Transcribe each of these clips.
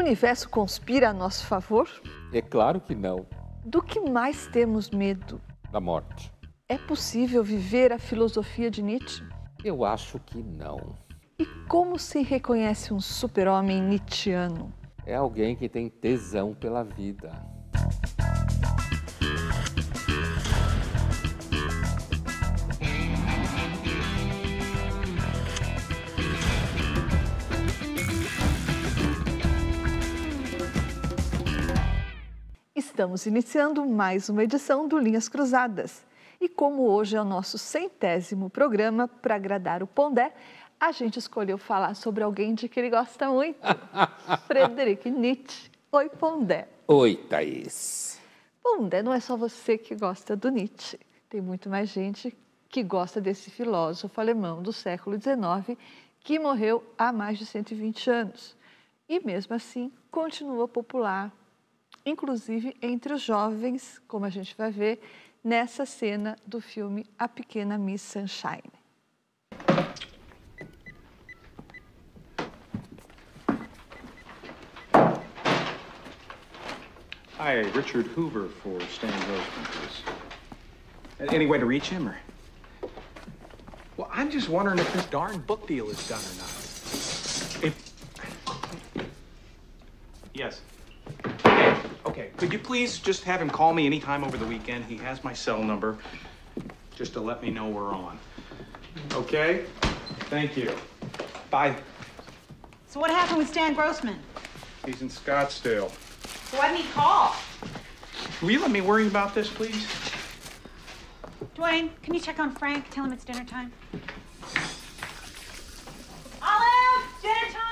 O universo conspira a nosso favor? É claro que não. Do que mais temos medo? Da morte. É possível viver a filosofia de Nietzsche? Eu acho que não. E como se reconhece um super-homem nietzschiano? É alguém que tem tesão pela vida. Estamos iniciando mais uma edição do Linhas Cruzadas. E como hoje é o nosso centésimo programa para agradar o Pondé, a gente escolheu falar sobre alguém de que ele gosta muito, Frederic Nietzsche. Oi, Pondé. Oi, Thaís. Pondé, não é só você que gosta do Nietzsche. Tem muito mais gente que gosta desse filósofo alemão do século XIX que morreu há mais de 120 anos. E mesmo assim continua popular, inclusive entre os jovens, como a gente vai ver nessa cena do filme A Pequena Miss Sunshine. Hi, Richard Hoover for Stan please. Any way to reach him, or? Well, I'm just wondering if this darn book deal is done or not. If... Yes. Okay. Could you please just have him call me anytime over the weekend? He has my cell number, just to let me know we're on. Okay? Thank you. Bye. So what happened with Stan Grossman? He's in Scottsdale. So why didn't he call? Will you let me worry about this, please? Dwayne, can you check on Frank? Tell him it's dinner time. Olive, dinner time!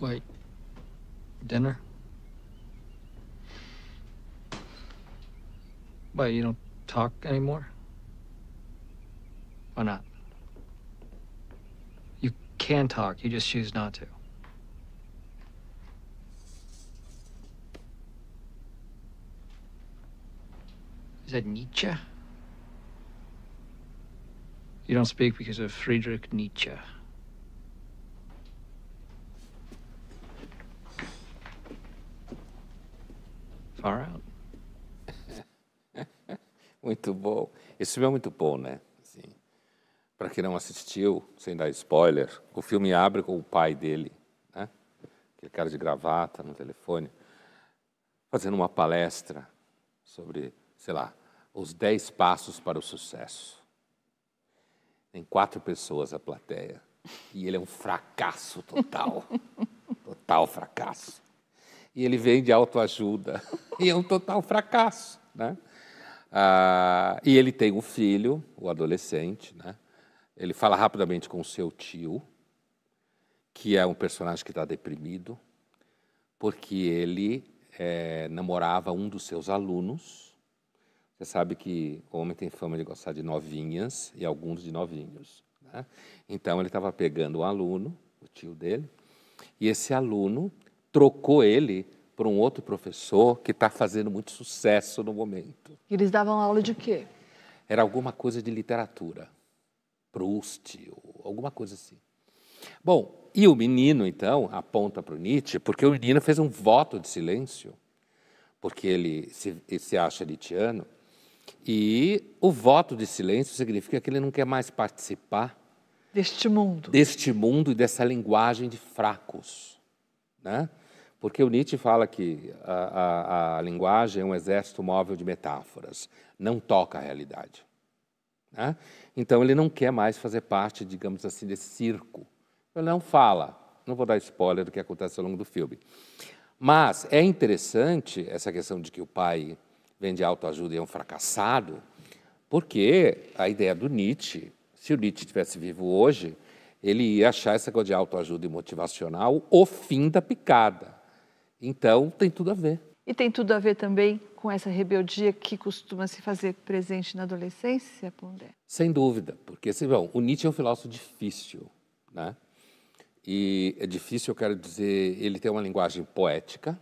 Wait. Dinner? Why, you don't talk anymore? Why not? You can talk, you just choose not to. Is that Nietzsche? You don't speak because of Friedrich Nietzsche. Far out. Muito bom. Esse filme é muito bom, né? Assim, Para quem não assistiu, sem dar spoiler, o filme abre com o pai dele, né? Aquele cara de gravata no telefone, fazendo uma palestra sobre, sei lá, os 10 passos para o sucesso. Tem quatro pessoas a plateia e ele é um fracasso total. total fracasso. E ele vem de autoajuda e é um total fracasso, né? Ah, e ele tem um filho, o adolescente, né? Ele fala rapidamente com o seu tio, que é um personagem que está deprimido, porque ele eh, namorava um dos seus alunos. Você sabe que o homem tem fama de gostar de novinhas e alguns de novinhos. Né? Então ele estava pegando um aluno, o tio dele, e esse aluno trocou ele por um outro professor que está fazendo muito sucesso no momento. E eles davam aula de quê? Era alguma coisa de literatura. Proust, ou alguma coisa assim. Bom, e o menino, então, aponta para o Nietzsche, porque o menino fez um voto de silêncio, porque ele se, ele se acha nietzschiano, e o voto de silêncio significa que ele não quer mais participar Deste mundo. deste mundo e dessa linguagem de fracos. Né? Porque o Nietzsche fala que a, a, a linguagem é um exército móvel de metáforas, não toca a realidade. Né? Então ele não quer mais fazer parte, digamos assim, desse circo. Ele não fala, não vou dar spoiler do que acontece ao longo do filme. Mas é interessante essa questão de que o pai vem de autoajuda e é um fracassado, porque a ideia do Nietzsche, se o Nietzsche estivesse vivo hoje, ele ia achar essa coisa de autoajuda e motivacional o fim da picada. Então tem tudo a ver. E tem tudo a ver também com essa rebeldia que costuma se fazer presente na adolescência, Pondé? Sem dúvida, porque assim, bom, o Nietzsche é um filósofo difícil, né? E é difícil, eu quero dizer, ele tem uma linguagem poética.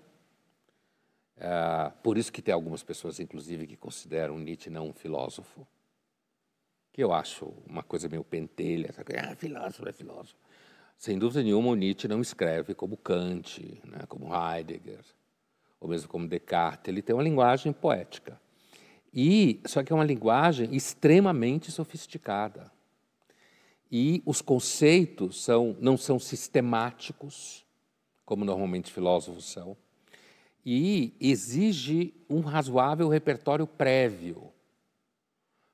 É, por isso que tem algumas pessoas, inclusive, que consideram Nietzsche não um filósofo. que eu acho uma coisa meio pentelha, sabe? ah, filósofo, é filósofo. Sem dúvida nenhuma, o Nietzsche não escreve como Kant, né, como Heidegger, ou mesmo como Descartes. Ele tem uma linguagem poética. E só que é uma linguagem extremamente sofisticada. E os conceitos são, não são sistemáticos, como normalmente filósofos são, e exige um razoável repertório prévio,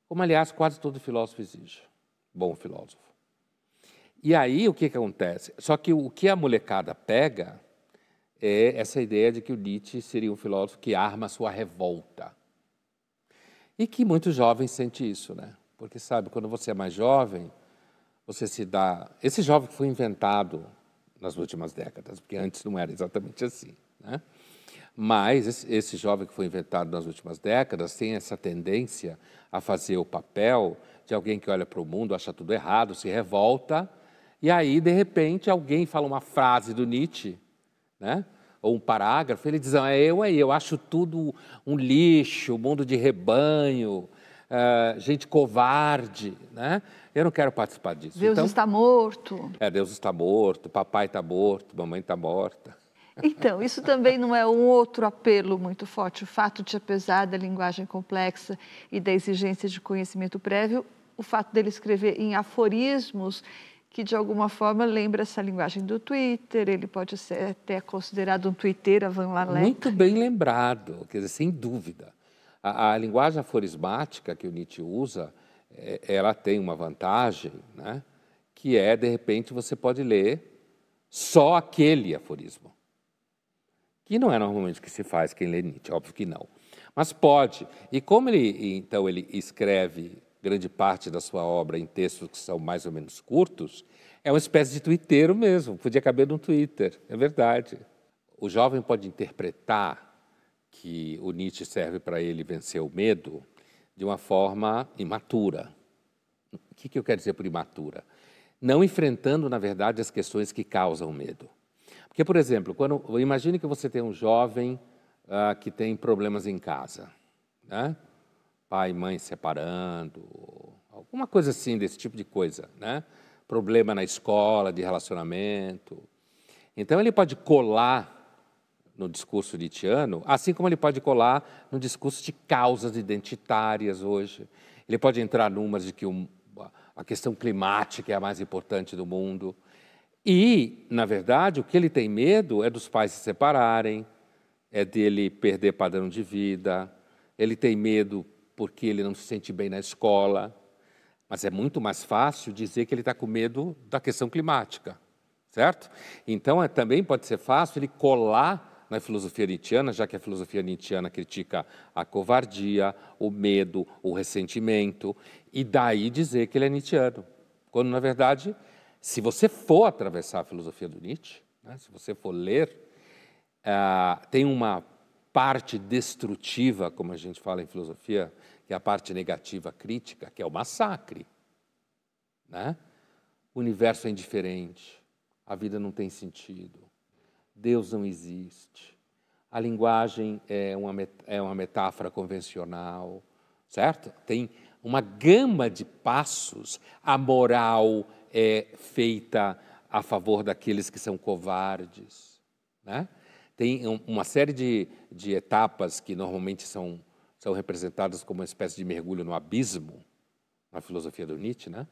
como aliás quase todo filósofo exige, bom filósofo. E aí o que, que acontece? Só que o que a molecada pega é essa ideia de que o Nietzsche seria um filósofo que arma a sua revolta. E que muitos jovens sentem isso, né? Porque sabe, quando você é mais jovem, você se dá. Esse jovem foi inventado nas últimas décadas, porque antes não era exatamente assim, né? Mas esse, jovem que foi inventado nas últimas décadas tem essa tendência a fazer o papel de alguém que olha para o mundo, acha tudo errado, se revolta e aí, de repente, alguém fala uma frase do Nietzsche, né? ou um parágrafo, ele diz: ah, eu aí, eu acho tudo um lixo, mundo de rebanho, uh, gente covarde, né? Eu não quero participar disso. Deus então, está morto. É, Deus está morto, papai está morto, mamãe está morta. Então, isso também não é um outro apelo muito forte. O fato de, apesar da linguagem complexa e da exigência de conhecimento prévio, o fato dele escrever em aforismos que de alguma forma lembra essa linguagem do Twitter, ele pode ser até considerado um Twitter Van Lalek. Muito bem lembrado, quer dizer, sem dúvida. A, a linguagem aforismática que o Nietzsche usa, é, ela tem uma vantagem, né? que é, de repente, você pode ler só aquele aforismo. Que não é normalmente o que se faz quem lê Nietzsche, óbvio que não. Mas pode. E como ele, então, ele escreve grande parte da sua obra em textos que são mais ou menos curtos, é uma espécie de twitteiro mesmo, podia caber num Twitter, é verdade. O jovem pode interpretar que o Nietzsche serve para ele vencer o medo de uma forma imatura. O que, eu quero dizer por imatura? Não enfrentando, na verdade, as questões que causam medo. Porque, por exemplo, quando imagine que você tem um jovem uh, que tem problemas em casa, né? Pai e mãe separando, alguma coisa assim, desse tipo de coisa, né? Problema na escola, de relacionamento. Então, ele pode colar no discurso nietzschiano, assim como ele pode colar no discurso de causas identitárias hoje. Ele pode entrar numas de que a questão climática é a mais importante do mundo. E, na verdade, o que ele tem medo é dos pais se separarem, é dele perder padrão de vida, ele tem medo porque ele não se sente bem na escola. Mas é muito mais fácil dizer que ele está com medo da questão climática, certo? Então, é, também pode ser fácil ele colar na filosofia nietzschiana, já que a filosofia nietzschiana critica a covardia, o medo, o ressentimento, e daí dizer que ele é nietzschiano. Quando, na verdade, se você for atravessar a filosofia do Nietzsche, né, se você for ler, uh, tem uma parte destrutiva, como a gente fala em filosofia, que é a parte negativa crítica, que é o massacre. Né? O universo é indiferente, a vida não tem sentido, Deus não existe, a linguagem é uma, é uma metáfora convencional, certo? Tem uma gama de passos, a moral é feita a favor daqueles que são covardes. Né? Tem uma série de, de etapas que normalmente são são representadas como uma espécie de mergulho no abismo, na filosofia do Nietzsche, né?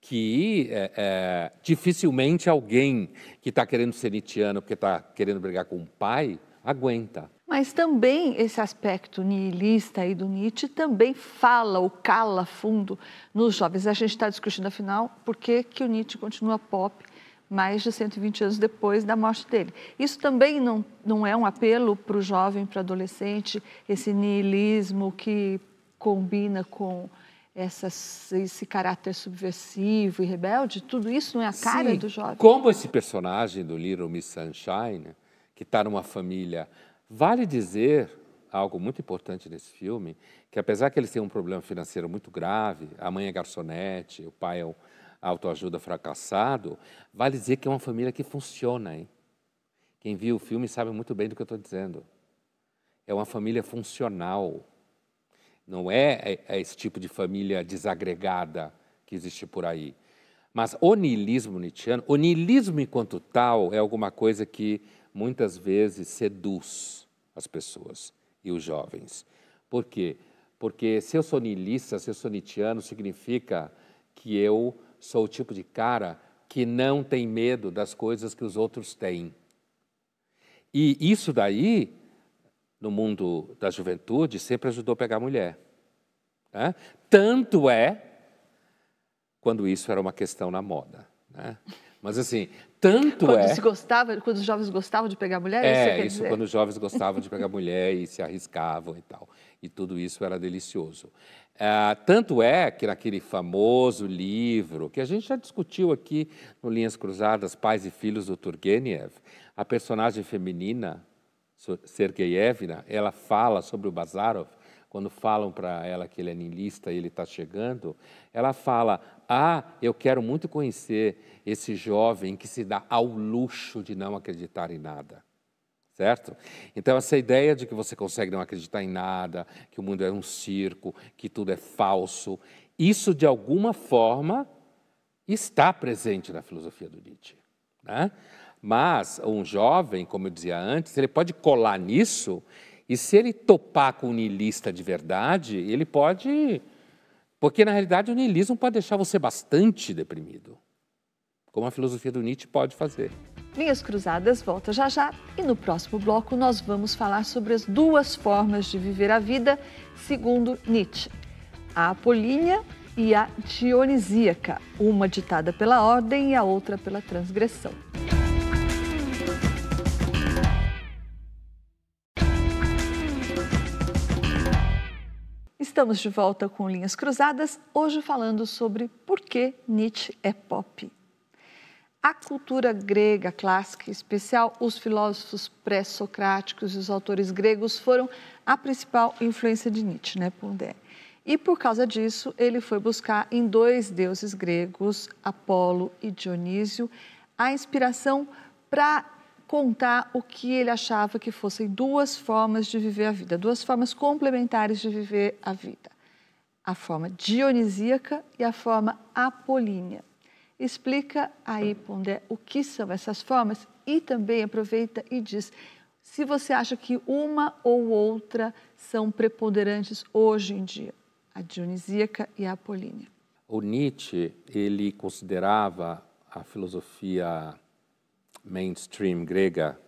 que é, é, dificilmente alguém que está querendo ser nietzschiano porque está querendo brigar com o pai aguenta. Mas também esse aspecto nihilista aí do Nietzsche também fala ou cala fundo nos jovens. A gente está discutindo, afinal, por que, que o Nietzsche continua pop mais de 120 anos depois da morte dele. Isso também não, não é um apelo para o jovem, para o adolescente, esse niilismo que combina com essas, esse caráter subversivo e rebelde? Tudo isso não é a cara Sim, do jovem? Como esse personagem do Little Miss Sunshine, que está numa família, vale dizer algo muito importante nesse filme, que apesar que eles têm um problema financeiro muito grave, a mãe é garçonete, o pai é um autoajuda fracassado, vale dizer que é uma família que funciona. Hein? Quem viu o filme sabe muito bem do que eu estou dizendo. É uma família funcional. Não é, é, é esse tipo de família desagregada que existe por aí. Mas o niilismo nietzscheano, o niilismo enquanto tal, é alguma coisa que muitas vezes seduz as pessoas e os jovens. Por quê? Porque se eu sou niilista, se eu sou nietzscheano, significa que eu sou o tipo de cara que não tem medo das coisas que os outros têm. E isso daí, no mundo da juventude, sempre ajudou a pegar mulher. Né? Tanto é quando isso era uma questão na moda. Né? Mas assim, tanto quando é. Se gostava, quando os jovens gostavam de pegar mulher? É, isso, isso quando os jovens gostavam de pegar mulher e se arriscavam e tal. E tudo isso era delicioso. É, tanto é que naquele famoso livro, que a gente já discutiu aqui no Linhas Cruzadas, Pais e Filhos do Turgenev, a personagem feminina, Sergeyevna, ela fala sobre o Bazarov, quando falam para ela que ele é niilista e ele está chegando, ela fala: Ah, eu quero muito conhecer esse jovem que se dá ao luxo de não acreditar em nada. Certo? Então, essa ideia de que você consegue não acreditar em nada, que o mundo é um circo, que tudo é falso, isso de alguma forma está presente na filosofia do Nietzsche. Né? Mas um jovem, como eu dizia antes, ele pode colar nisso e se ele topar com um niilista de verdade, ele pode. Porque na realidade o niilismo pode deixar você bastante deprimido, como a filosofia do Nietzsche pode fazer. Linhas Cruzadas volta já já e no próximo bloco nós vamos falar sobre as duas formas de viver a vida segundo Nietzsche: a apolínea e a dionisíaca, uma ditada pela ordem e a outra pela transgressão. Estamos de volta com Linhas Cruzadas, hoje falando sobre por que Nietzsche é pop. A cultura grega clássica, em especial os filósofos pré-socráticos e os autores gregos, foram a principal influência de Nietzsche, né, Pondé? E por causa disso, ele foi buscar em dois deuses gregos, Apolo e Dionísio, a inspiração para contar o que ele achava que fossem duas formas de viver a vida, duas formas complementares de viver a vida: a forma dionisíaca e a forma apolínea. Explica aí, Pondé, o que são essas formas e também aproveita e diz se você acha que uma ou outra são preponderantes hoje em dia, a dionisíaca e a apolínea. O Nietzsche, ele considerava a filosofia mainstream grega,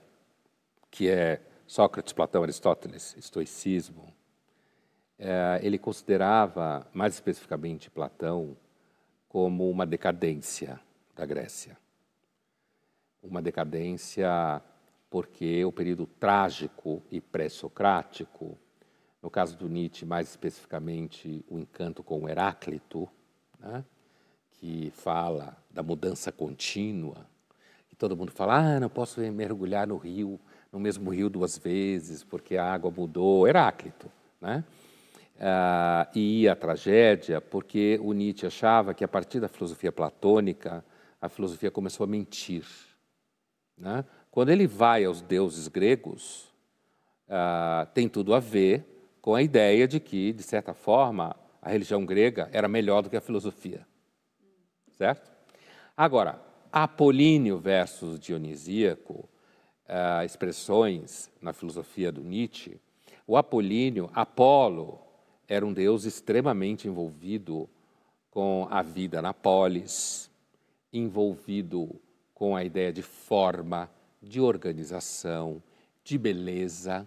que é Sócrates, Platão, Aristóteles, estoicismo, é, ele considerava, mais especificamente Platão, como uma decadência da Grécia. Uma decadência porque o período trágico e pré-socrático, no caso do Nietzsche, mais especificamente o encanto com Heráclito, né, que fala da mudança contínua, e todo mundo fala: ah, não posso mergulhar no rio, no mesmo rio duas vezes, porque a água mudou. Heráclito, né? Ah, e a tragédia, porque o Nietzsche achava que a partir da filosofia platônica, a filosofia começou a mentir. Né? Quando ele vai aos deuses gregos, ah, tem tudo a ver com a ideia de que, de certa forma, a religião grega era melhor do que a filosofia. Certo? Agora, apolíneo versus dionisíaco, uh, expressões na filosofia do Nietzsche, o apolíneo, Apolo, era um deus extremamente envolvido com a vida na polis, envolvido com a ideia de forma, de organização, de beleza.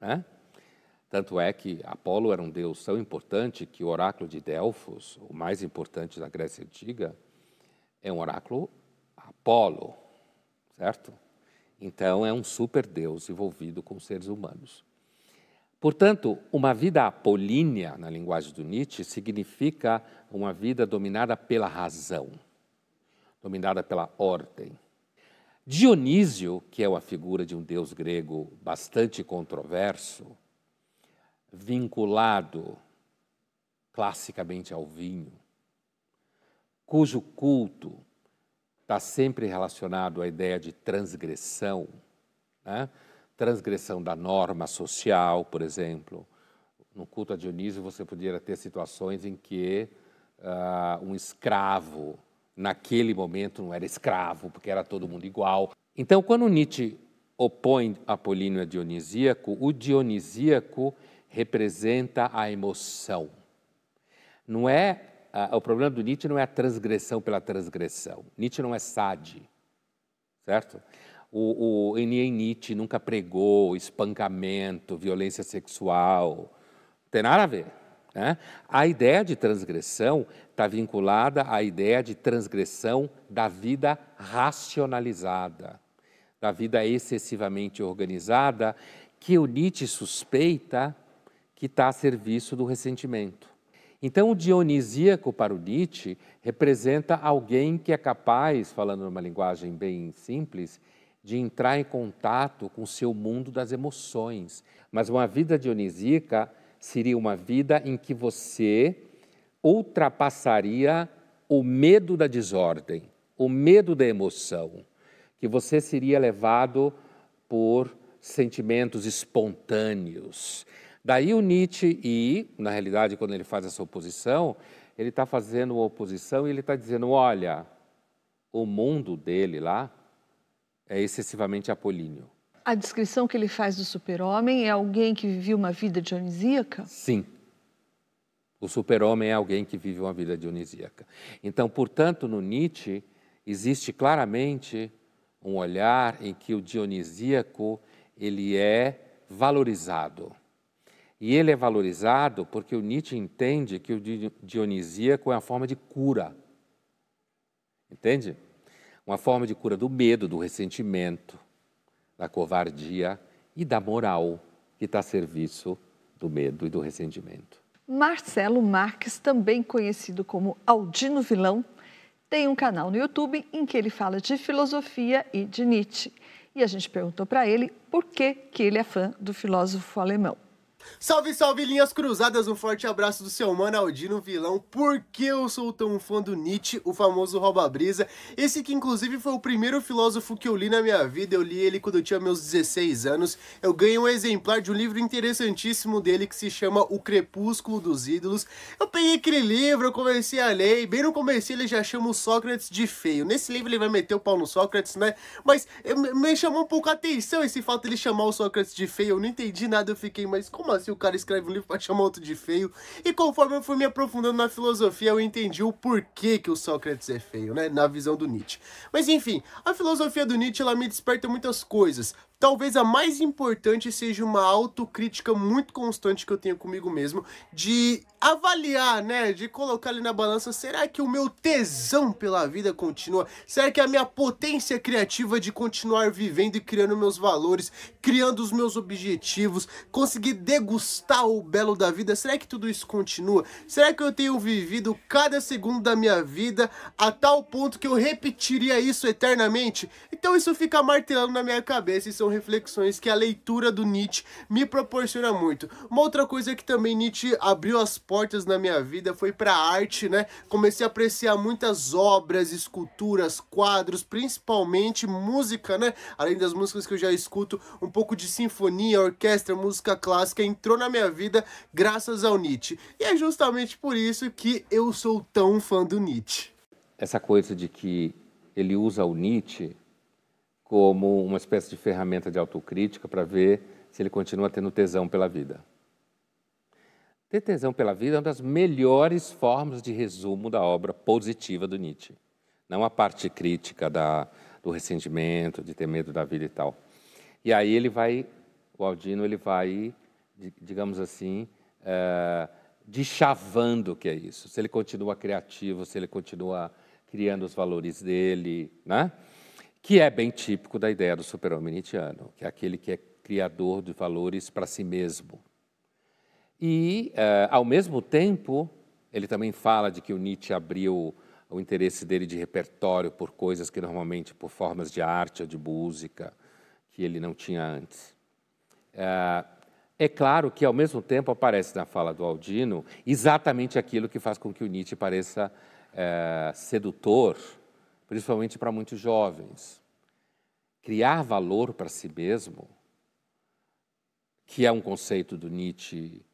Né? Tanto é que Apolo era um deus tão importante que o oráculo de Delfos, o mais importante da Grécia Antiga, é um oráculo Apolo, certo? Então é um super Deus envolvido com seres humanos. Portanto, uma vida apolínea, na linguagem do Nietzsche, significa uma vida dominada pela razão, dominada pela ordem. Dionísio, que é uma figura de um deus grego bastante controverso, vinculado classicamente ao vinho, cujo culto está sempre relacionado à ideia de transgressão, né? transgressão da norma social, por exemplo. no culto a Dionísio você poderia ter situações em que uh, um escravo, naquele momento, não era escravo, porque era todo mundo igual. Então, quando Nietzsche opõe Apolíneo a Dionisíaco, o Dionisíaco representa a emoção. Não é o problema do Nietzsche não é a transgressão pela transgressão. Nietzsche não é sade, certo? O, o Nietzsche nunca pregou espancamento, violência sexual, não tem nada a ver. Né? A ideia de transgressão está vinculada à ideia de transgressão da vida racionalizada, da vida excessivamente organizada, que o Nietzsche suspeita que está a serviço do ressentimento. Então, o dionisíaco para o Nietzsche representa alguém que é capaz, falando numa linguagem bem simples, de entrar em contato com o seu mundo das emoções. Mas uma vida dionisíaca seria uma vida em que você ultrapassaria o medo da desordem, o medo da emoção, que você seria levado por sentimentos espontâneos. Daí o Nietzsche, e na realidade, quando ele faz essa oposição, ele está fazendo uma oposição e ele está dizendo: olha, o mundo dele lá é excessivamente apolíneo. A descrição que ele faz do super-homem é alguém que viveu uma vida dionisíaca? Sim. O super-homem é alguém que vive uma vida dionisíaca. Então, portanto, no Nietzsche, existe claramente um olhar em que o dionisíaco ele é valorizado. E ele é valorizado porque o Nietzsche entende que o dionisíaco é uma forma de cura. Entende? Uma forma de cura do medo, do ressentimento, da covardia e da moral que está a serviço do medo e do ressentimento. Marcelo Marques, também conhecido como Aldino Vilão, tem um canal no YouTube em que ele fala de filosofia e de Nietzsche. E a gente perguntou para ele por que, que ele é fã do filósofo alemão. Salve, salve, linhas cruzadas! Um forte abraço do seu mano Aldino Vilão. Por que eu sou tão fã do Nietzsche, o famoso rouba-brisa? Esse que, inclusive, foi o primeiro filósofo que eu li na minha vida. Eu li ele quando eu tinha meus 16 anos. Eu ganhei um exemplar de um livro interessantíssimo dele que se chama O Crepúsculo dos Ídolos. Eu peguei aquele livro, eu comecei a ler, e bem no começo ele já chama o Sócrates de feio. Nesse livro ele vai meter o pau no Sócrates, né? Mas me chamou um pouco a atenção esse fato de ele chamar o Sócrates de feio. Eu não entendi nada, eu fiquei, mas como assim o cara escreve um livro pra chamar outro de feio. E conforme eu fui me aprofundando na filosofia, eu entendi o porquê que o Sócrates é feio, né? Na visão do Nietzsche. Mas enfim, a filosofia do Nietzsche, ela me desperta muitas coisas. Talvez a mais importante seja uma autocrítica muito constante que eu tenho comigo mesmo, de avaliar, né, de colocar ali na balança, será que o meu tesão pela vida continua? Será que a minha potência criativa de continuar vivendo e criando meus valores, criando os meus objetivos, conseguir degustar o belo da vida, será que tudo isso continua? Será que eu tenho vivido cada segundo da minha vida a tal ponto que eu repetiria isso eternamente? Então isso fica martelando na minha cabeça, isso são reflexões que a leitura do Nietzsche me proporciona muito. Uma outra coisa que também Nietzsche abriu as portas na minha vida foi para arte, né? Comecei a apreciar muitas obras, esculturas, quadros, principalmente música, né? Além das músicas que eu já escuto, um pouco de sinfonia, orquestra, música clássica entrou na minha vida graças ao Nietzsche. E é justamente por isso que eu sou tão fã do Nietzsche. Essa coisa de que ele usa o Nietzsche como uma espécie de ferramenta de autocrítica para ver se ele continua tendo tesão pela vida. Ter tesão pela vida é uma das melhores formas de resumo da obra positiva do Nietzsche. Não a parte crítica da, do ressentimento, de ter medo da vida e tal. E aí ele vai, o Aldino, ele vai, digamos assim, é, deschavando o que é isso. Se ele continua criativo, se ele continua criando os valores dele, né? Que é bem típico da ideia do super-homem nietzschiano, que é aquele que é criador de valores para si mesmo. E, uh, ao mesmo tempo, ele também fala de que o Nietzsche abriu o interesse dele de repertório por coisas que normalmente, por formas de arte ou de música, que ele não tinha antes. Uh, é claro que, ao mesmo tempo, aparece na fala do Aldino exatamente aquilo que faz com que o Nietzsche pareça uh, sedutor, principalmente para muitos jovens. Criar valor para si mesmo, que é um conceito do Nietzsche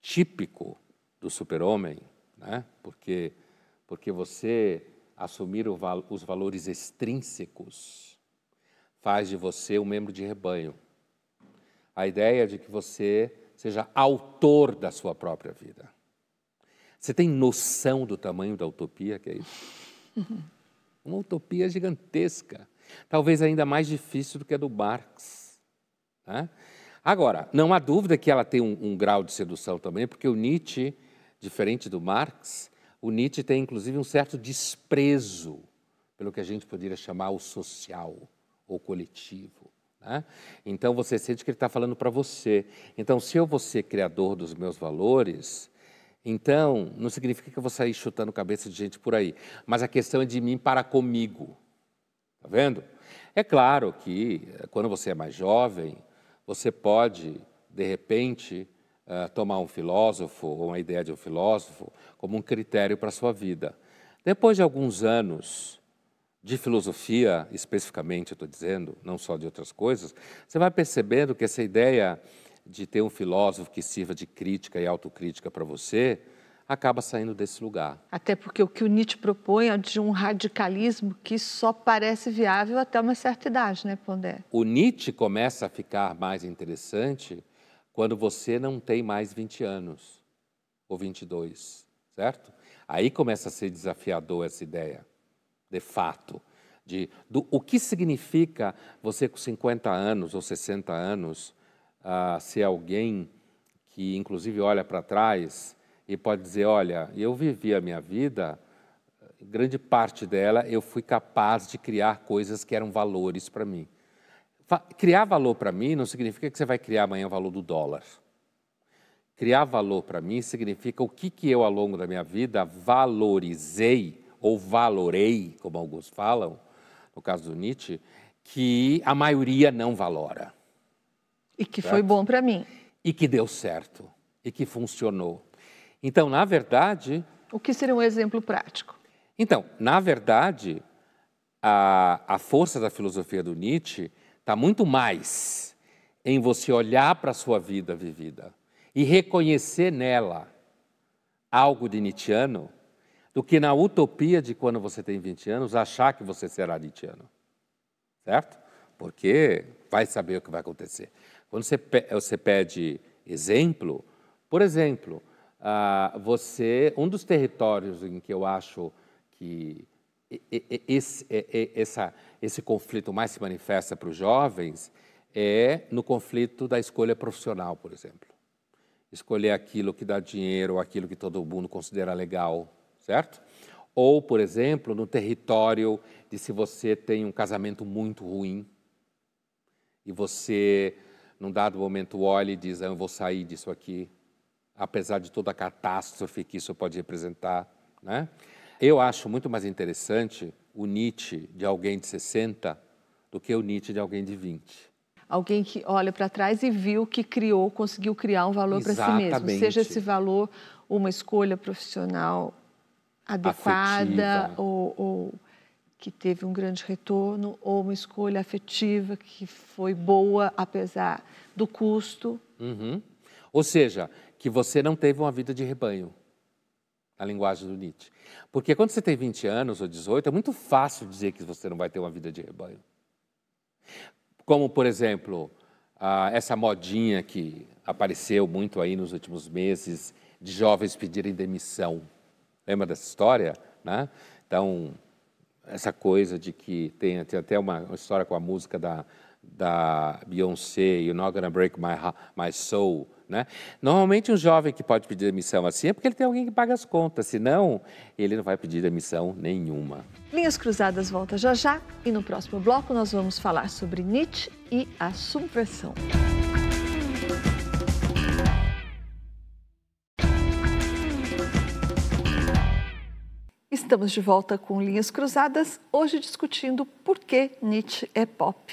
típico do super-homem, né? porque, porque você assumir val os valores extrínsecos faz de você um membro de rebanho. A ideia de que você seja autor da sua própria vida. Você tem noção do tamanho da utopia que é isso? Uma utopia gigantesca, talvez ainda mais difícil do que a do Marx. Né? Agora, não há dúvida que ela tem um, um grau de sedução também, porque o Nietzsche, diferente do Marx, o Nietzsche tem inclusive um certo desprezo pelo que a gente poderia chamar o social ou coletivo. Né? Então você sente que ele está falando para você. Então, se eu vou ser criador dos meus valores, então não significa que eu vou sair chutando cabeça de gente por aí. Mas a questão é de mim para comigo. Está vendo? É claro que eh, quando você é mais jovem, você pode, de repente, uh, tomar um filósofo ou uma ideia de um filósofo como um critério para a sua vida. Depois de alguns anos de filosofia, especificamente, estou dizendo, não só de outras coisas, você vai percebendo que essa ideia de ter um filósofo que sirva de crítica e autocrítica para você acaba saindo desse lugar. Até porque o que o Nietzsche propõe é de um radicalismo que só parece viável até uma certa idade, né, Pondé? O Nietzsche começa a ficar mais interessante quando você não tem mais 20 anos ou 22, certo? Aí começa a ser desafiador essa ideia, de fato, de do, o que significa você com 50 anos ou 60 anos uh, ser alguém que, inclusive, olha para trás e pode dizer: olha, eu vivi a minha vida, grande parte dela eu fui capaz de criar coisas que eram valores para mim. Criar valor para mim não significa que você vai criar amanhã o valor do dólar. Criar valor para mim significa o que, que eu, ao longo da minha vida, valorizei ou valorei, como alguns falam, no caso do Nietzsche, que a maioria não valora. E que certo? foi bom para mim. E que deu certo. E que funcionou. Então, na verdade. O que seria um exemplo prático? Então, na verdade, a, a força da filosofia do Nietzsche está muito mais em você olhar para a sua vida vivida e reconhecer nela algo de Nietzscheano do que na utopia de quando você tem 20 anos achar que você será Nietzscheano. Certo? Porque vai saber o que vai acontecer. Quando você, você pede exemplo, por exemplo, ah, você, um dos territórios em que eu acho que esse, essa, esse conflito mais se manifesta para os jovens é no conflito da escolha profissional, por exemplo. Escolher aquilo que dá dinheiro, aquilo que todo mundo considera legal, certo? Ou, por exemplo, no território de se você tem um casamento muito ruim e você, num dado momento, olha e diz: ah, Eu vou sair disso aqui, apesar de toda a catástrofe que isso pode representar. Né? Eu acho muito mais interessante o Nietzsche de alguém de 60 do que o Nietzsche de alguém de 20. Alguém que olha para trás e viu que criou, conseguiu criar um valor para si mesmo. Seja esse valor uma escolha profissional adequada ou, ou, que teve um grande retorno, ou uma escolha afetiva que foi boa apesar do custo. Uhum. Ou seja, que você não teve uma vida de rebanho, a linguagem do Nietzsche. Porque quando você tem 20 anos ou 18, é muito fácil dizer que você não vai ter uma vida de rebanho. Como, por exemplo, essa modinha que apareceu muito aí nos últimos meses de jovens pedirem demissão. Lembra dessa história? Né? Então, essa coisa de que tem, tem até uma, história com a música da, da Beyoncé, You're Not Gonna Break My, my Soul, né? Normalmente um jovem que pode pedir demissão assim é porque ele tem alguém que paga as contas, senão ele não vai pedir demissão nenhuma. Linhas Cruzadas volta já já e no próximo bloco nós vamos falar sobre Nietzsche e a subversão. Estamos de volta com Linhas Cruzadas, hoje discutindo por que Nietzsche é pop.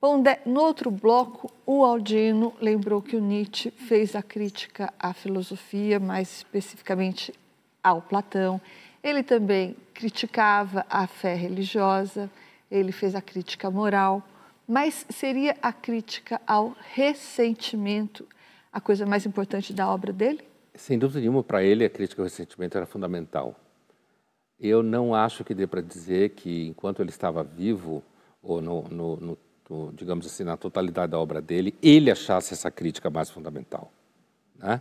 Bom, no outro bloco, o Aldino lembrou que o Nietzsche fez a crítica à filosofia, mais especificamente ao Platão. Ele também criticava a fé religiosa, ele fez a crítica moral, mas seria a crítica ao ressentimento a coisa mais importante da obra dele? Sem dúvida nenhuma, para ele, a crítica ao ressentimento era fundamental. Eu não acho que dê para dizer que, enquanto ele estava vivo, ou no, no, no, no, digamos assim, na totalidade da obra dele, ele achasse essa crítica mais fundamental. Né?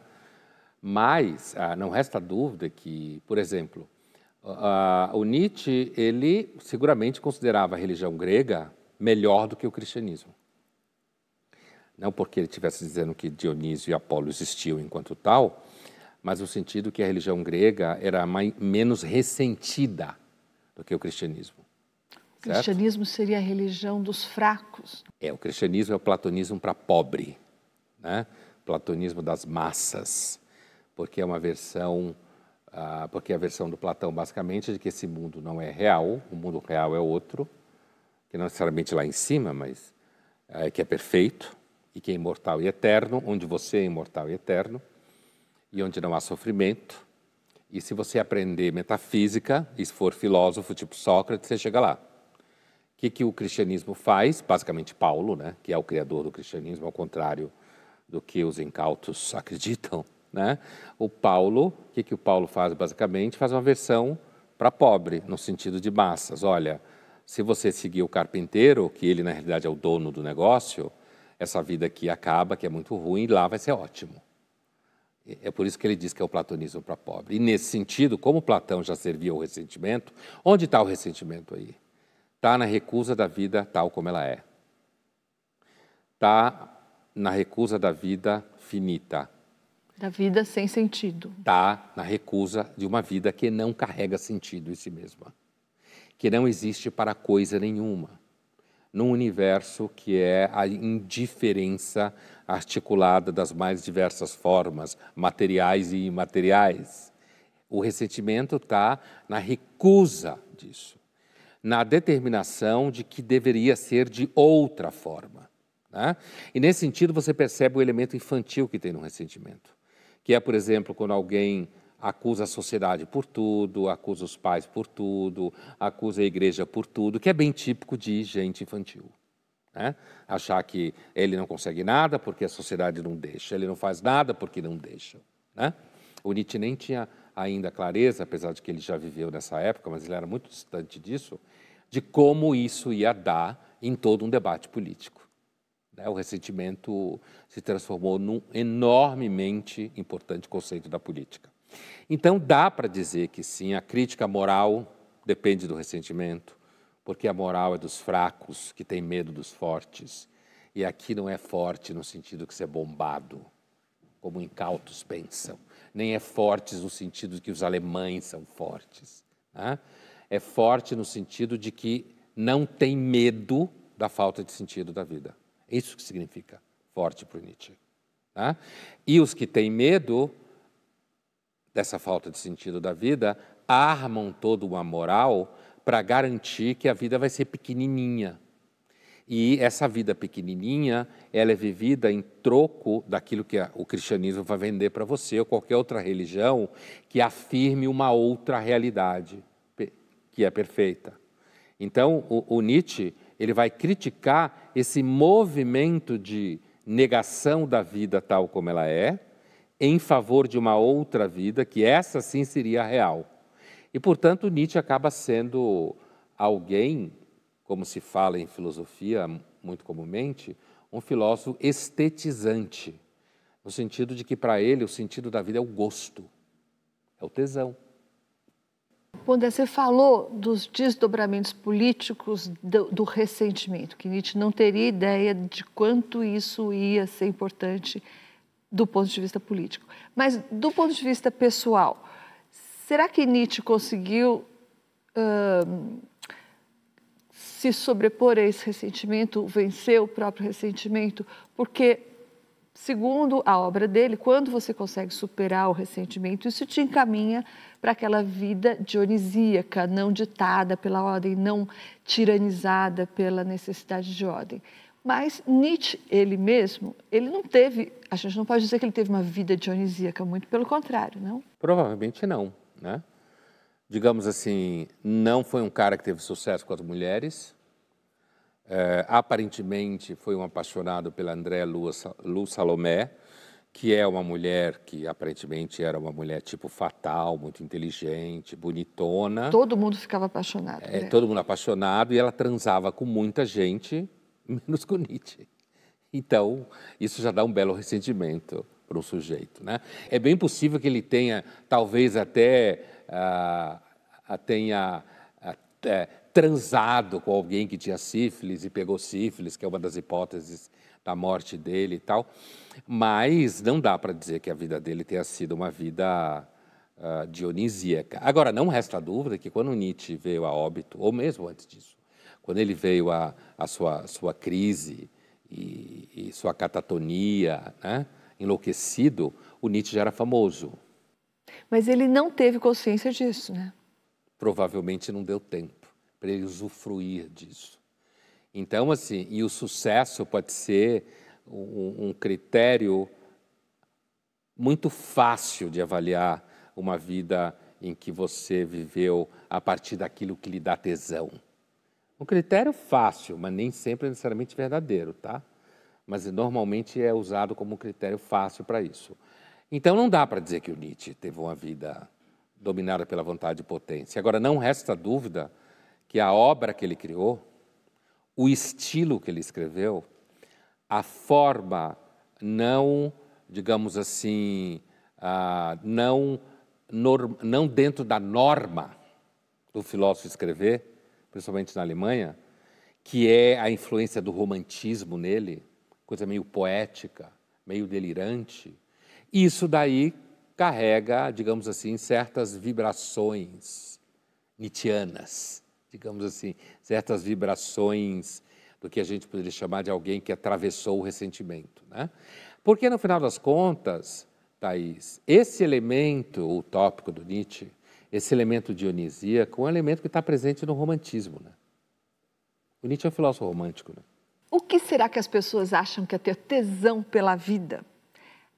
Mas ah, não resta dúvida que, por exemplo, ah, o Nietzsche, ele seguramente considerava a religião grega melhor do que o cristianismo. Não porque ele estivesse dizendo que Dionísio e Apolo existiam enquanto tal, mas no sentido que a religião grega era mais, menos ressentida do que o cristianismo. O cristianismo seria a religião dos fracos. É, o cristianismo é o platonismo para pobre, né? Platonismo das massas, porque é uma versão, ah, porque é a versão do Platão basicamente é de que esse mundo não é real, o mundo real é outro, que não necessariamente lá em cima, mas é, que é perfeito e que é imortal e eterno, onde você é imortal e eterno e onde não há sofrimento. E se você aprender metafísica e for filósofo tipo Sócrates, você chega lá. O que, que o cristianismo faz? Basicamente, Paulo, né, que é o criador do cristianismo, ao contrário do que os incautos acreditam. Né? O Paulo, o que, que o Paulo faz basicamente? Faz uma versão para pobre, no sentido de massas. Olha, se você seguir o carpinteiro, que ele na realidade é o dono do negócio, essa vida aqui acaba, que é muito ruim, lá vai ser ótimo. É por isso que ele diz que é o platonismo para pobre. E nesse sentido, como Platão já servia o ressentimento, onde está o ressentimento aí? Está na recusa da vida tal como ela é. Está na recusa da vida finita. Da vida sem sentido. Está na recusa de uma vida que não carrega sentido em si mesma. Que não existe para coisa nenhuma num universo que é a indiferença articulada das mais diversas formas, materiais e imateriais. O ressentimento está na recusa disso, na determinação de que deveria ser de outra forma. Né? E nesse sentido você percebe o elemento infantil que tem no ressentimento, que é, por exemplo, quando alguém acusa a sociedade por tudo, acusa os pais por tudo, acusa a igreja por tudo, que é bem típico de gente infantil. Né? Achar que ele não consegue nada porque a sociedade não deixa, ele não faz nada porque não deixa. Né? O Nietzsche nem tinha ainda clareza, apesar de que ele já viveu nessa época, mas ele era muito distante disso, de como isso ia dar em todo um debate político. Né? O ressentimento se transformou num enormemente importante conceito da política. Então, dá para dizer que sim, a crítica moral depende do ressentimento, porque a moral é dos fracos, que tem medo dos fortes. E aqui não é forte no sentido que você é bombado, como incautos pensam, nem é fortes no sentido de que os alemães são fortes. Né? É forte no sentido de que não tem medo da falta de sentido da vida. É isso que significa forte para Nietzsche. Né? E os que têm medo dessa falta de sentido da vida, armam toda uma moral para garantir que a vida vai ser pequenininha. E essa vida pequenininha, ela é vivida em troco daquilo que o cristianismo vai vender para você ou qualquer outra religião que afirme uma outra realidade que é perfeita. Então, o, o Nietzsche, ele vai criticar esse movimento de negação da vida tal como ela é, em favor de uma outra vida, que essa sim seria real. E, portanto, Nietzsche acaba sendo alguém, como se fala em filosofia muito comumente, um filósofo estetizante, no sentido de que para ele o sentido da vida é o gosto, é o tesão. Bom, você falou dos desdobramentos políticos do, do, ressentimento, que Nietzsche não teria ideia de quanto isso ia ser importante do ponto de vista político. Mas do ponto de vista pessoal, será que Nietzsche conseguiu uh, se sobrepor a esse ressentimento, vencer o próprio ressentimento? Porque, segundo a obra dele, quando você consegue superar o ressentimento, isso te encaminha para aquela vida dionisíaca, não ditada pela ordem, não tiranizada pela necessidade de ordem. Mas Nietzsche, ele mesmo, ele não teve, a gente não pode dizer que ele teve uma vida dionisíaca, muito pelo contrário, não? Provavelmente não, né? Digamos assim, não foi um cara que teve sucesso com as mulheres. É, aparentemente foi um apaixonado pela Andréa Lu Salomé, que é uma mulher que aparentemente era uma mulher tipo fatal, muito inteligente, bonitona. Todo mundo ficava apaixonado. É, todo mundo apaixonado e ela transava com muita gente, menos com Nietzsche. Então, isso já dá um belo ressentimento para um sujeito. Né? É bem possível que ele tenha, talvez até ah, tenha até transado com alguém que tinha sífilis e pegou sífilis, que é uma das hipóteses da morte dele e tal. Mas não dá para dizer que a vida dele tenha sido uma vida uh, dionisíaca. Agora, não resta dúvida que quando Nietzsche veio a óbito, ou mesmo antes disso, quando ele veio a, a sua, sua crise e, e sua catatonia, né, enlouquecido, o Nietzsche já era famoso. Mas ele não teve consciência disso, né? Provavelmente não deu tempo para ele usufruir disso. Então, assim, e o sucesso pode ser um, um critério muito fácil de avaliar uma vida em que você viveu a partir daquilo que lhe dá tesão. Um critério fácil, mas nem sempre necessariamente verdadeiro, tá? Mas normalmente é usado como um critério fácil para isso. Então não dá para dizer que o Nietzsche teve uma vida dominada pela vontade e potência. Agora não resta dúvida que a obra que ele criou, o estilo que ele escreveu, a forma não, digamos assim, uh, não, não dentro da norma do filósofo escrever, principalmente na Alemanha, que é a influência do romantismo nele, coisa meio poética, meio delirante. Isso daí carrega, digamos assim, certas vibrações nietzschianas, digamos assim, certas vibrações do que a gente poderia chamar de alguém que atravessou o ressentimento. Né? Porque, no final das contas, Thaís, esse elemento utópico do Nietzsche, esse elemento dionisíaco, é um elemento que está presente no romantismo. Né? O Nietzsche é um filósofo romântico. Né? O que será que as pessoas acham que é ter tesão pela vida?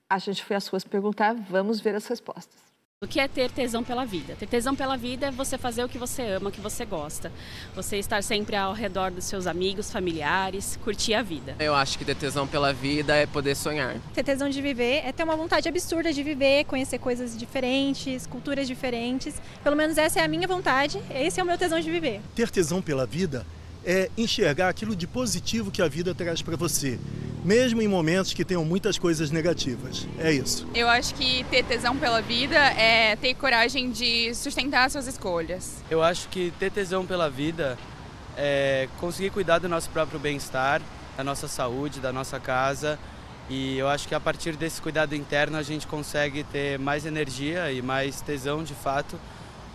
A gente foi às suas perguntar, vamos ver as respostas. O que é ter tesão pela vida? Ter tesão pela vida é você fazer o que você ama, o que você gosta. Você estar sempre ao redor dos seus amigos, familiares, curtir a vida. Eu acho que ter tesão pela vida é poder sonhar. Ter tesão de viver é ter uma vontade absurda de viver, conhecer coisas diferentes, culturas diferentes. Pelo menos essa é a minha vontade, esse é o meu tesão de viver. Ter tesão pela vida é enxergar aquilo de positivo que a vida traz para você mesmo em momentos que tenham muitas coisas negativas. É isso. Eu acho que ter tesão pela vida é ter coragem de sustentar suas escolhas. Eu acho que ter tesão pela vida é conseguir cuidar do nosso próprio bem-estar, da nossa saúde, da nossa casa. E eu acho que a partir desse cuidado interno a gente consegue ter mais energia e mais tesão de fato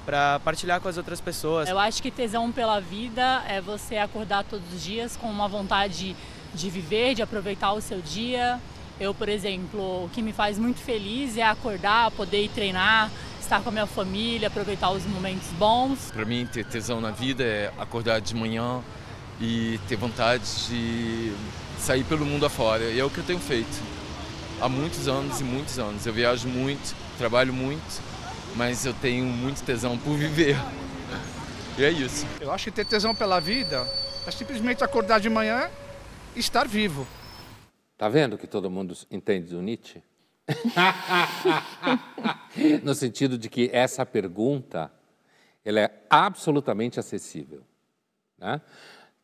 para partilhar com as outras pessoas. Eu acho que tesão pela vida é você acordar todos os dias com uma vontade de viver, de aproveitar o seu dia. Eu, por exemplo, o que me faz muito feliz é acordar, poder ir treinar, estar com a minha família, aproveitar os momentos bons. Para mim, ter tesão na vida é acordar de manhã e ter vontade de sair pelo mundo afora. E é o que eu tenho feito há muitos anos e muitos anos. Eu viajo muito, trabalho muito, mas eu tenho muito tesão por viver. E é isso. Eu acho que ter tesão pela vida é simplesmente acordar de manhã estar vivo. Tá vendo que todo mundo entende do Nietzsche? no sentido de que essa pergunta ela é absolutamente acessível. Né?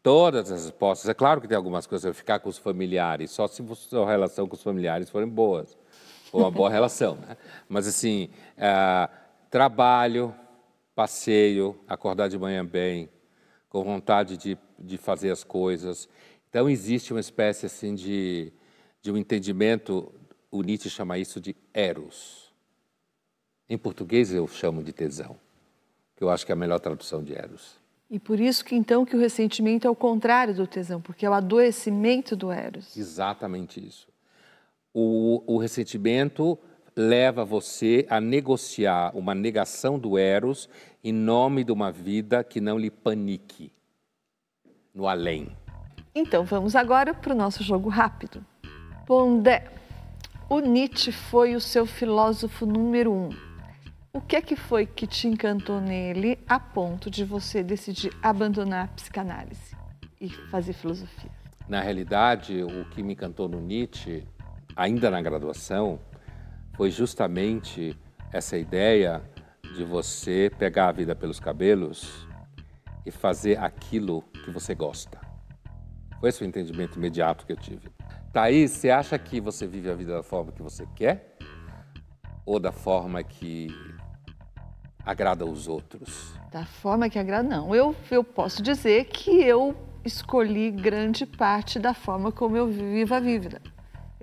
Todas as respostas, é claro que tem algumas coisas, ficar com os familiares, só se a sua relação com os familiares forem boas, ou uma boa relação. Né? Mas assim, é, trabalho, passeio, acordar de manhã bem, com vontade de, de fazer as coisas, então, existe uma espécie assim de, de um entendimento, o Nietzsche chama isso de eros. Em português eu chamo de tesão, que eu acho que é a melhor tradução de eros. E por isso que então que o ressentimento é o contrário do tesão, porque é o adoecimento do eros. Exatamente isso. O, o ressentimento leva você a negociar uma negação do eros em nome de uma vida que não lhe panique no além. Então vamos agora para o nosso jogo rápido. Pondé, o Nietzsche foi o seu filósofo número um. O que é que foi que te encantou nele a ponto de você decidir abandonar a psicanálise e fazer filosofia? Na realidade, o que me encantou no Nietzsche, ainda na graduação, foi justamente essa ideia de você pegar a vida pelos cabelos e fazer aquilo que você gosta. Foi esse o entendimento imediato que eu tive. Thaís, você acha que você vive a vida da forma que você quer? Ou da forma que agrada aos outros? Da forma que agrada, não. Eu, eu posso dizer que eu escolhi grande parte da forma como eu vivo a vida.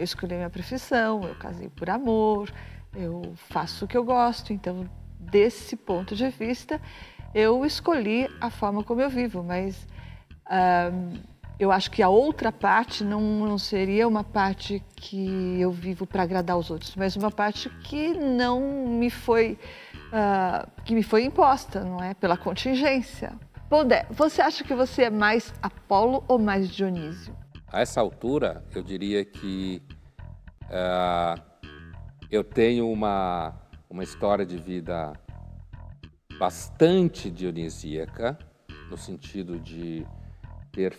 Eu escolhi minha profissão, eu casei por amor, eu faço o que eu gosto, então, desse ponto de vista, eu escolhi a forma como eu vivo, mas eu acho que a outra parte não, não seria uma parte que eu vivo para agradar os outros, mas uma parte que não me foi uh, que me foi imposta, não é, pela contingência. Pondé, você acha que você é mais Apolo ou mais Dionísio? A essa altura, eu diria que uh, eu tenho uma, uma história de vida bastante dionisíaca, no sentido de ter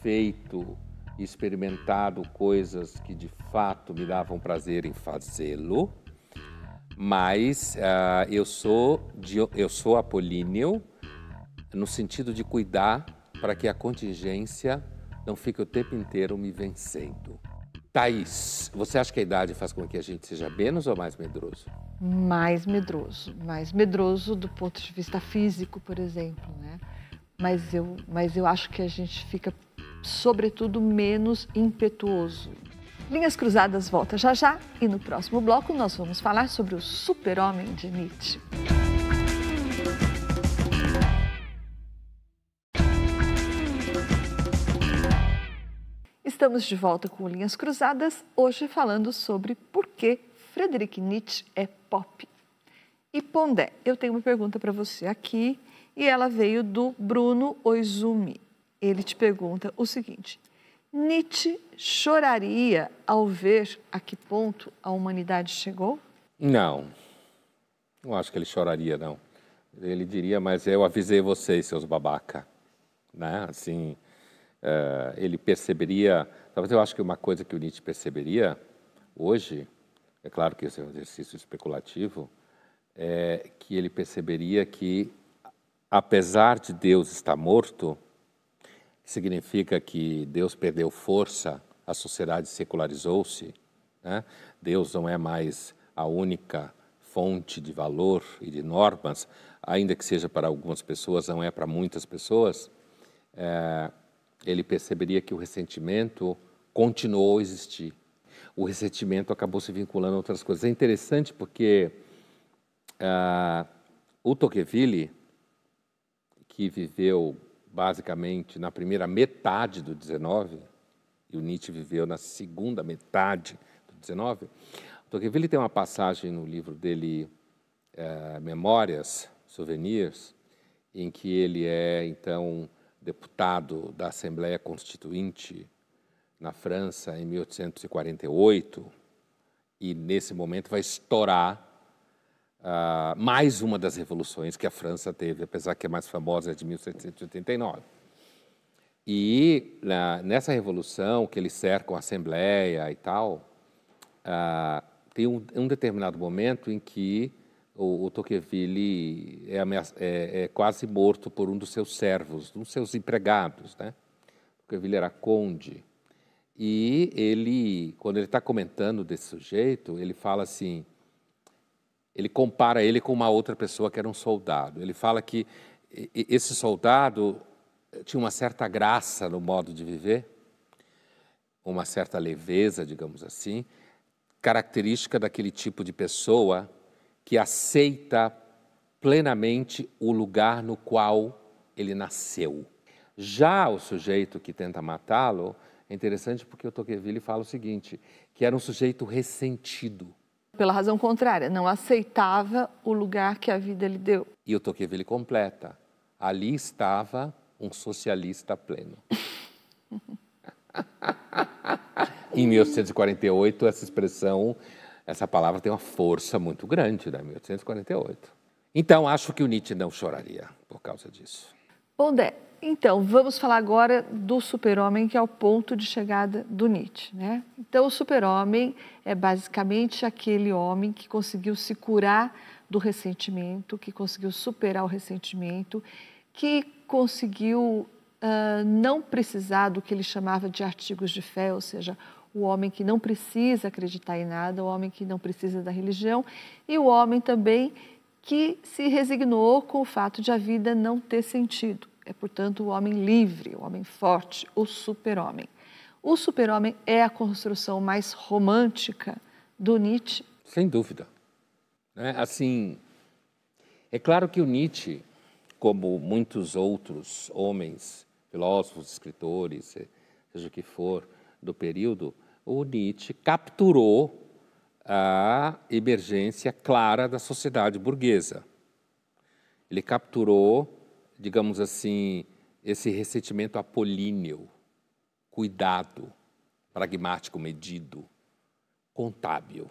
feito e experimentado coisas que de fato me davam prazer em fazê-lo, mas uh, eu sou eu sou apolíneo no sentido de cuidar para que a contingência não fique o tempo inteiro me vencendo. Thaís, você acha que a idade faz com que a gente seja menos ou mais medroso? Mais medroso, mais medroso do ponto de vista físico, por exemplo, né? Mas eu, mas eu acho que a gente fica, sobretudo, menos impetuoso. Linhas Cruzadas volta já já e no próximo bloco nós vamos falar sobre o super-homem de Nietzsche. Estamos de volta com Linhas Cruzadas, hoje falando sobre por que Friedrich Nietzsche é pop. E Pondé, eu tenho uma pergunta para você aqui e ela veio do Bruno Oizumi. Ele te pergunta o seguinte: Nietzsche choraria ao ver a que ponto a humanidade chegou? Não, não acho que ele choraria, não. Ele diria, mas eu avisei vocês, seus babaca. Né? Assim, uh, ele perceberia. Talvez eu acho que uma coisa que o Nietzsche perceberia hoje, é claro que esse é um exercício especulativo, é que ele perceberia que, apesar de Deus estar morto, significa que Deus perdeu força, a sociedade secularizou-se, né? Deus não é mais a única fonte de valor e de normas, ainda que seja para algumas pessoas, não é para muitas pessoas. É, ele perceberia que o ressentimento continuou a existir. O ressentimento acabou se vinculando a outras coisas. É interessante porque uh, o Tocqueville, que viveu basicamente na primeira metade do 19, e o Nietzsche viveu na segunda metade do 19, o Tocqueville tem uma passagem no livro dele, uh, Memórias, Souvenirs, em que ele é, então, deputado da Assembleia Constituinte na França em 1848, e nesse momento vai estourar uh, mais uma das revoluções que a França teve, apesar que a mais famosa é de 1789. E uh, nessa revolução, que eles cercam a Assembleia e tal, uh, tem um, um determinado momento em que o, o Tocqueville é, é, é, quase morto por um dos seus servos, um dos seus empregados. Né? Tocqueville era conde. E ele, quando ele está comentando desse sujeito, ele fala assim, ele compara ele com uma outra pessoa que era um soldado. Ele fala que esse soldado tinha uma certa graça no modo de viver, uma certa leveza, digamos assim, característica daquele tipo de pessoa que aceita plenamente o lugar no qual ele nasceu. Já o sujeito que tenta matá-lo é interessante porque o Tocqueville fala o seguinte, que era um sujeito ressentido. Pela razão contrária, não aceitava o lugar que a vida lhe deu. E o Tocqueville completa, ali estava um socialista pleno. em 1848, essa expressão essa palavra tem uma força muito grande, né? 1848. Então, acho que o Nietzsche não choraria por causa disso. Bom, Dé, então vamos falar agora do super-homem, que é o ponto de chegada do Nietzsche. Né? Então, o super-homem é basicamente aquele homem que conseguiu se curar do ressentimento, que conseguiu superar o ressentimento, que conseguiu uh, não precisar do que ele chamava de artigos de fé, ou seja, o homem que não precisa acreditar em nada, o homem que não precisa da religião, e o homem também que se resignou com o fato de a vida não ter sentido. É, portanto, o homem livre, o homem forte, o super-homem. O super-homem é a construção mais romântica do Nietzsche? Sem dúvida. Né? Assim, é claro que o Nietzsche, como muitos outros homens, filósofos, escritores, seja o que for, do período, o Nietzsche capturou a emergência clara da sociedade burguesa. Ele capturou, digamos assim, esse ressentimento apolíneo, cuidado, pragmático, medido, contábil,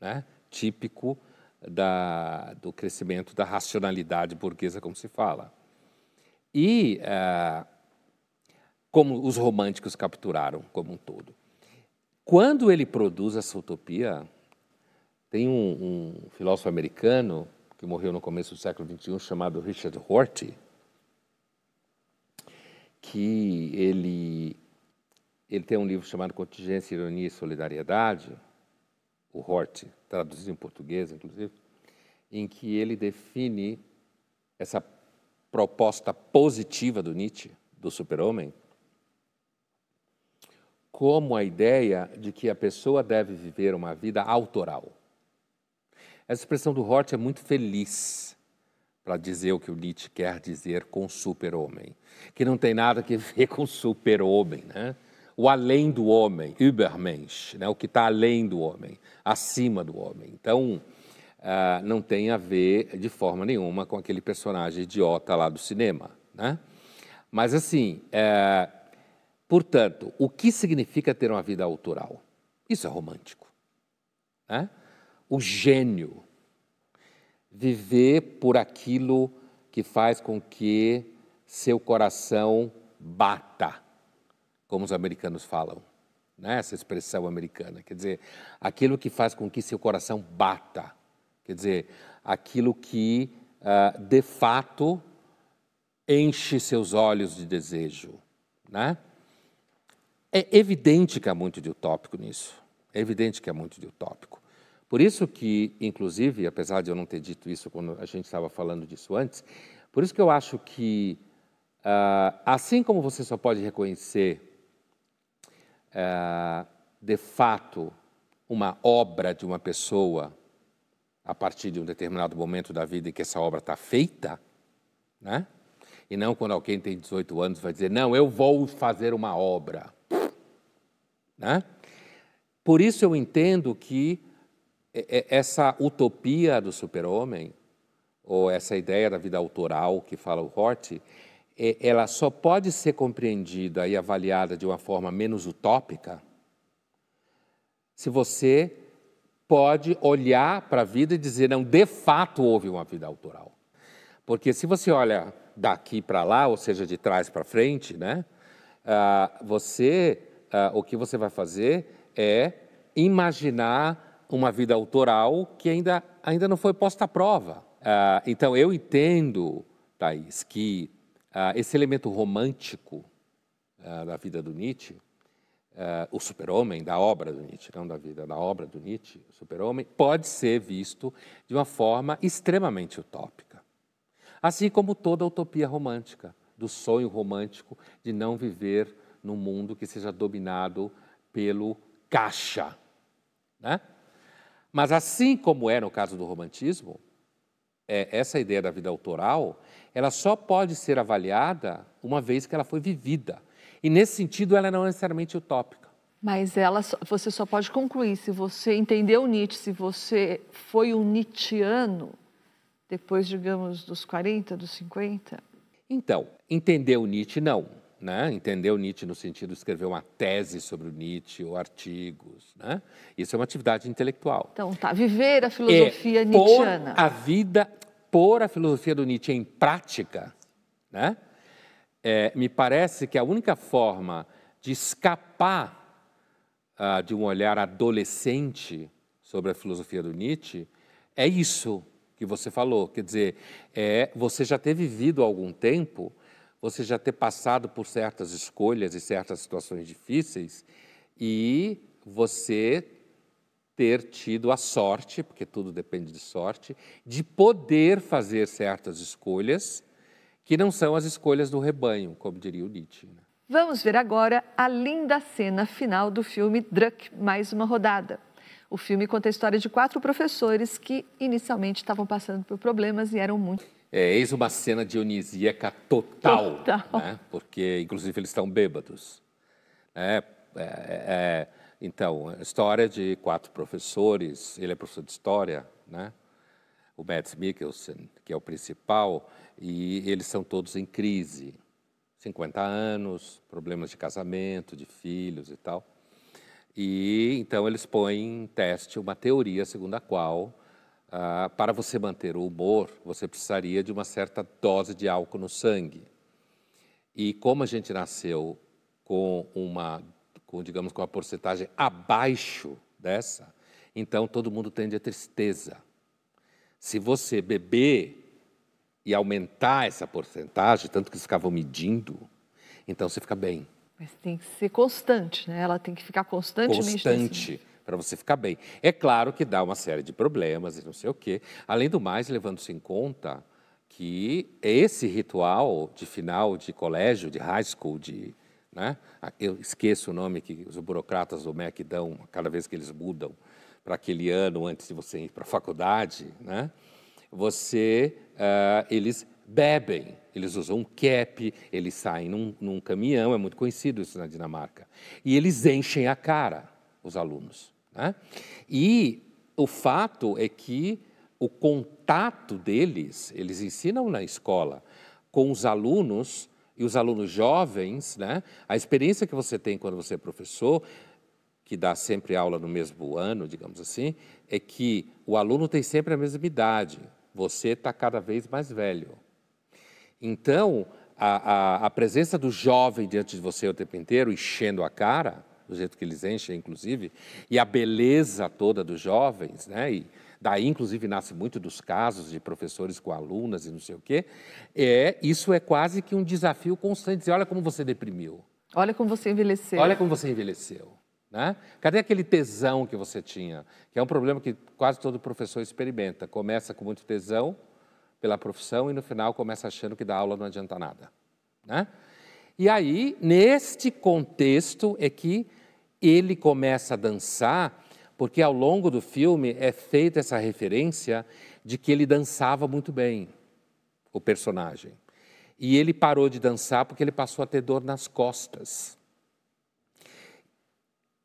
né? típico da, do crescimento da racionalidade burguesa, como se fala. E uh, como os românticos capturaram como um todo. Quando ele produz essa utopia, tem um, um filósofo americano que morreu no começo do século XXI chamado Richard Rorty, que ele ele tem um livro chamado Contingência, Ironia e Solidariedade, o Rorty, traduzido em português, inclusive, em que ele define essa proposta positiva do Nietzsche, do super-homem, como a ideia de que a pessoa deve viver uma vida autoral. Essa expressão do Hort é muito feliz para dizer o que o Nietzsche quer dizer com super-homem, que não tem nada a ver com super-homem, né? o além do homem, Übermensch, né? o que está além do homem, acima do homem. Então, uh, não tem a ver de forma nenhuma com aquele personagem idiota lá do cinema. Né? Mas, assim, uh, Portanto, o que significa ter uma vida autoral? Isso é romântico. Né? O gênio. Viver por aquilo que faz com que seu coração bata, como os americanos falam, né? essa expressão americana. Quer dizer, aquilo que faz com que seu coração bata. Quer dizer, aquilo que, uh, de fato, enche seus olhos de desejo. Né? É evidente que há muito de utópico nisso. É evidente que há muito de utópico. Por isso que, inclusive, apesar de eu não ter dito isso quando a gente estava falando disso antes, por isso que eu acho que, uh, assim como você só pode reconhecer, uh, de fato, uma obra de uma pessoa a partir de um determinado momento da vida em que essa obra está feita, né? E não quando alguém tem 18 anos vai dizer, não, eu vou fazer uma obra. Né? Por isso eu entendo que essa utopia do super-homem, ou essa ideia da vida autoral que fala o Hort, ela só pode ser compreendida e avaliada de uma forma menos utópica se você pode olhar para a vida e dizer, não, de fato houve uma vida autoral. Porque se você olha daqui para lá, ou seja, de trás para frente, né, uh, você uh, o que você vai fazer é imaginar uma vida autoral que ainda, ainda não foi posta à prova. Uh, então, eu entendo, Thaís, que uh, esse elemento romântico da vida do Nietzsche, o super-homem da obra do Nietzsche, não da vida, da obra do Nietzsche, o super-homem, pode ser visto de uma forma extremamente utópica. Assim como toda utopia romântica, do sonho romântico de não viver num mundo que seja dominado pelo caixa. Né? Mas assim como é no caso do romantismo, é, essa ideia da vida autoral, ela só pode ser avaliada uma vez que ela foi vivida. E nesse sentido, ela não é necessariamente utópica. Mas ela, você só pode concluir se você entendeu Nietzsche, se você foi um Nietzscheano depois, digamos, dos 40, dos 50? Então, entendeu Nietzsche, não né? entendeu Nietzsche no sentido de escrever uma tese sobre o Nietzsche ou artigos. Né? Isso é uma atividade intelectual. Então, tá, viver a filosofia é, nietzschiana. Pôr a vida, pôr a filosofia do Nietzsche em prática, né? é, me parece que a única forma de escapar ah, de um olhar adolescente sobre a filosofia do Nietzsche é isso que você falou. Quer dizer, é você já ter vivido algum tempo, você já ter passado por certas escolhas e certas situações difíceis e você ter tido a sorte, porque tudo depende de sorte, de poder fazer certas escolhas que não são as escolhas do rebanho, como diria o Nietzsche. Né? Vamos ver agora a linda cena final do filme Druck, Mais Uma Rodada. O filme conta a história de quatro professores que inicialmente estavam passando por problemas e eram muito. É, eis uma cena dionisíaca total, Total. Né? porque inclusive eles estão bêbados. É, é, é, então, a história de quatro professores, ele é professor de história, né? o Mads Mikkelsen, que é o principal, e eles são todos em crise. 50 anos, problemas de casamento, de filhos e tal. E então eles põem em teste uma teoria segundo a qual, ah, para você manter o humor, você precisaria de uma certa dose de álcool no sangue. E como a gente nasceu com uma, com, digamos, com uma porcentagem abaixo dessa, então todo mundo tende a tristeza. Se você beber e aumentar essa porcentagem, tanto que eles ficavam medindo, então você fica bem. Mas tem que ser constante, né? Ela tem que ficar constantemente Constante, para você ficar bem. É claro que dá uma série de problemas e não sei o quê. Além do mais, levando-se em conta que esse ritual de final de colégio, de high school, de, né? eu esqueço o nome que os burocratas do MEC dão cada vez que eles mudam para aquele ano antes de você ir para a faculdade, né? você, uh, eles bebem, eles usam um cap, eles saem num, num caminhão, é muito conhecido isso na Dinamarca, e eles enchem a cara, os alunos. Né? E o fato é que o contato deles, eles ensinam na escola com os alunos e os alunos jovens, né? a experiência que você tem quando você é professor, que dá sempre aula no mesmo ano, digamos assim, é que o aluno tem sempre a mesma idade, você está cada vez mais velho. Então, a, a, a, presença do jovem diante de você o tempo inteiro, enchendo a cara, do jeito que eles enchem, inclusive, e a beleza toda dos jovens, né? E daí, inclusive, nasce muito dos casos de professores com alunas e não sei o quê. É, isso é quase que um desafio constante. Dizer, olha como você deprimiu. Olha como você envelheceu. Olha como você envelheceu. Né? Cadê aquele tesão que você tinha? Que é um problema que quase todo professor experimenta. Começa com muito tesão pela profissão e no final começa achando que dar aula não adianta nada. Né? E aí, neste contexto, é que ele começa a dançar, porque ao longo do filme é feita essa referência de que ele dançava muito bem, o personagem. E ele parou de dançar porque ele passou a ter dor nas costas.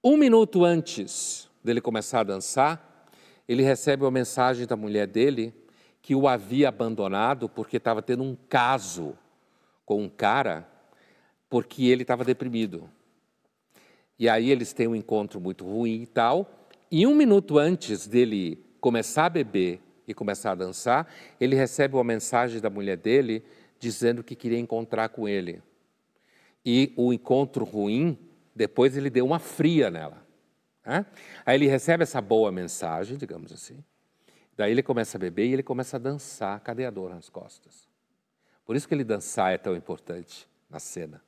Um minuto antes dele começar a dançar, ele recebe uma mensagem da mulher dele que o havia abandonado porque estava tendo um caso com um cara, porque ele estava deprimido. E aí eles têm um encontro muito ruim e tal. E um minuto antes dele começar a beber e começar a dançar, ele recebe uma mensagem da mulher dele dizendo que queria encontrar com ele. E o encontro ruim depois ele deu uma fria nela. Né? Aí ele recebe essa boa mensagem, digamos assim. Daí ele começa a beber e ele começa a dançar. Cadê a dor nas costas? Por isso que ele dançar é tão importante na cena.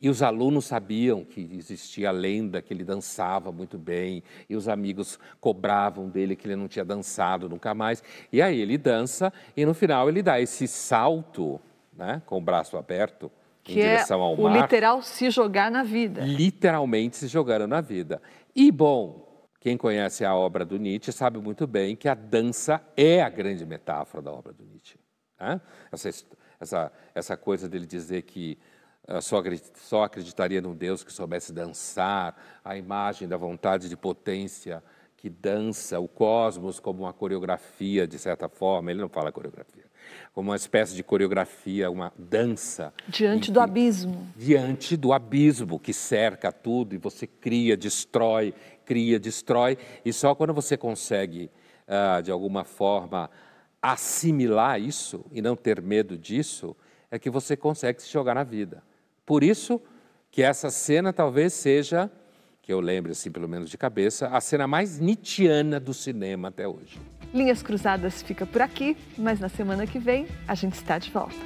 E os alunos sabiam que existia a lenda que ele dançava muito bem, e os amigos cobravam dele que ele não tinha dançado nunca mais. E aí ele dança, e no final ele dá esse salto, né, com o braço aberto, que é o literal se jogar na vida. Literalmente se jogando na vida. E, bom, quem conhece a obra do Nietzsche sabe muito bem que a dança é a grande metáfora da obra do Nietzsche. Né? Essa, essa, essa coisa dele dizer que só, só acreditaria num Deus que soubesse dançar, a imagem da vontade de potência que dança o cosmos como uma coreografia, de certa forma. Ele não fala coreografia como uma espécie de coreografia, uma dança. Diante do abismo. Diante do abismo que cerca tudo e você cria, destrói, cria, destrói. E só quando você consegue, uh, de alguma forma, assimilar isso e não ter medo disso, é que você consegue se jogar na vida. Por isso que essa cena talvez seja, que eu lembre assim pelo menos de cabeça, a cena mais Nietzscheana do cinema até hoje. Linhas Cruzadas fica por aqui, mas na semana que vem a gente está de volta.